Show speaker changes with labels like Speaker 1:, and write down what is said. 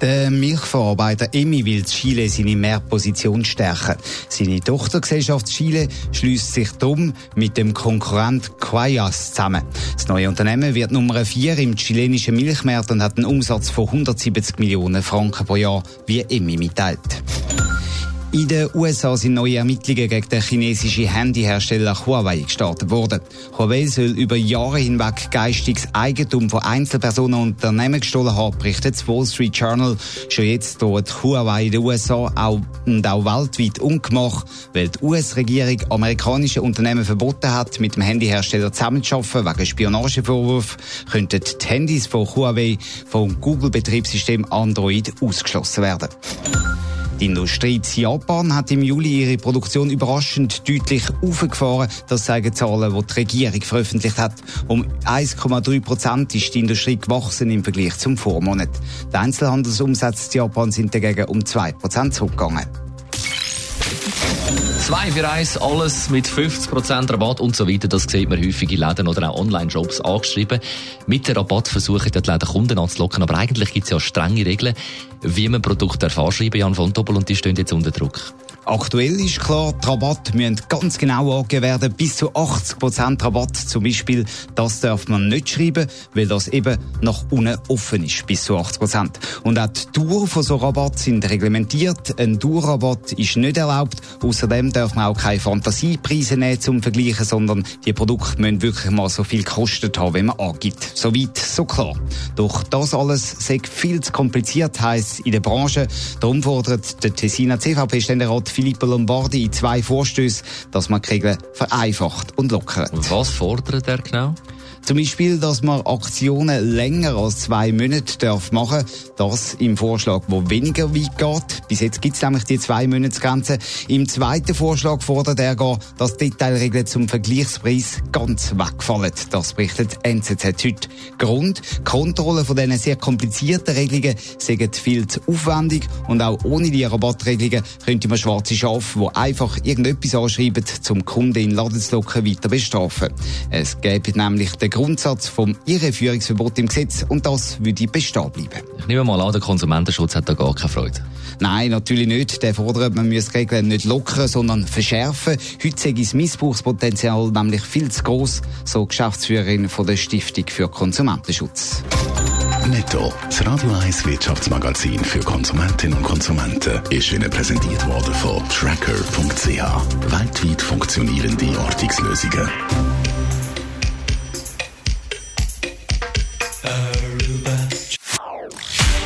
Speaker 1: Der Milchverarbeiter Emmi will Chile seine Mehrposition stärken. Seine Tochtergesellschaft Chile schließt sich darum mit dem Konkurrent Quayas zusammen. Das neue Unternehmen wird Nummer 4 im chilenischen Milchmarkt und hat einen Umsatz von 170 Millionen Franken pro Jahr, wie Emmi mitteilt. In den USA sind neue Ermittlungen gegen den chinesischen Handyhersteller Huawei gestartet worden. Huawei soll über Jahre hinweg geistiges Eigentum von Einzelpersonen und Unternehmen gestohlen haben, berichtet das Wall Street Journal. Schon jetzt droht Huawei in den USA auch, und auch weltweit Ungemach, weil die US-Regierung amerikanische Unternehmen verboten hat, mit dem Handyhersteller zusammenzuarbeiten wegen Spionagevorwürfen, könnten die Handys von Huawei vom Google-Betriebssystem Android ausgeschlossen werden. Die Industrie in Japan hat im Juli ihre Produktion überraschend deutlich aufgefahren. Das zeigen Zahlen, die die Regierung veröffentlicht hat. Um 1,3 Prozent ist die Industrie gewachsen im Vergleich zum Vormonat. Die Einzelhandelsumsätze in Japan sind dagegen um 2 Prozent zurückgegangen.
Speaker 2: 2 für 1, alles mit 50% Rabatt und so weiter. Das sieht man häufig in Läden oder auch Online-Shops angeschrieben. Mit dem Rabatt versuchen die Läden Kunden anzulocken, aber eigentlich gibt es ja strenge Regeln, wie man Produkte anschreiben Jan von Doppel, und die stehen jetzt unter Druck.
Speaker 1: Aktuell ist klar, die Rabatte müssen ganz genau angegeben werden. Bis zu 80% Rabatt zum Beispiel, das darf man nicht schreiben, weil das eben nach unten offen ist, bis zu 80%. Und auch die Dauer von so Rabatt sind reglementiert. Ein Dauerrabatt ist nicht erlaubt. Außerdem darf man auch keine Fantasiepreise nehmen zum Vergleichen, sondern die Produkte müssen wirklich mal so viel gekostet haben, wie man angibt. Soweit, so klar. Doch das alles sei viel zu kompliziert, heisst in der Branche. Darum fordert der Tessiner CVP-Ständerat Filippo Lombardi in zwei Vorstößen, dass man die Regeln vereinfacht und lockert.
Speaker 2: Was fordert er genau?
Speaker 1: Zum Beispiel, dass man Aktionen länger als zwei Monate darf machen Das im Vorschlag, wo weniger weit geht. Bis jetzt gibt es nämlich die zwei Monatsgrenze. Im zweiten Vorschlag fordert er dass Detailregeln zum Vergleichspreis ganz wegfallen. Das berichtet NZZ heute. Grund, Kontrolle von diesen sehr komplizierten Regelungen sind viel zu aufwendig und auch ohne die Rabattregelungen könnte man schwarze Schafe, die einfach irgendetwas anschreiben, zum Kunden in Laden zu locken, weiter bestrafen. Es gäbe nämlich den Grundsatz vom Irreführungsverbot im Gesetz und das würde bestehen bleiben.
Speaker 2: Ich nehme mal an, der Konsumentenschutz hat da gar keine Freude.
Speaker 1: Nein, natürlich nicht. Der fordert, man müsse Regeln nicht lockern, sondern verschärfen. Heute ist das Missbrauchspotenzial nämlich viel zu groß, so Geschäftsführerin von der Stiftung für Konsumentenschutz.
Speaker 3: Netto, das Radio 1 Wirtschaftsmagazin für Konsumentinnen und Konsumenten, ist Ihnen präsentiert worden von Tracker.ch. Weltweit funktionierende Ortungslösungen.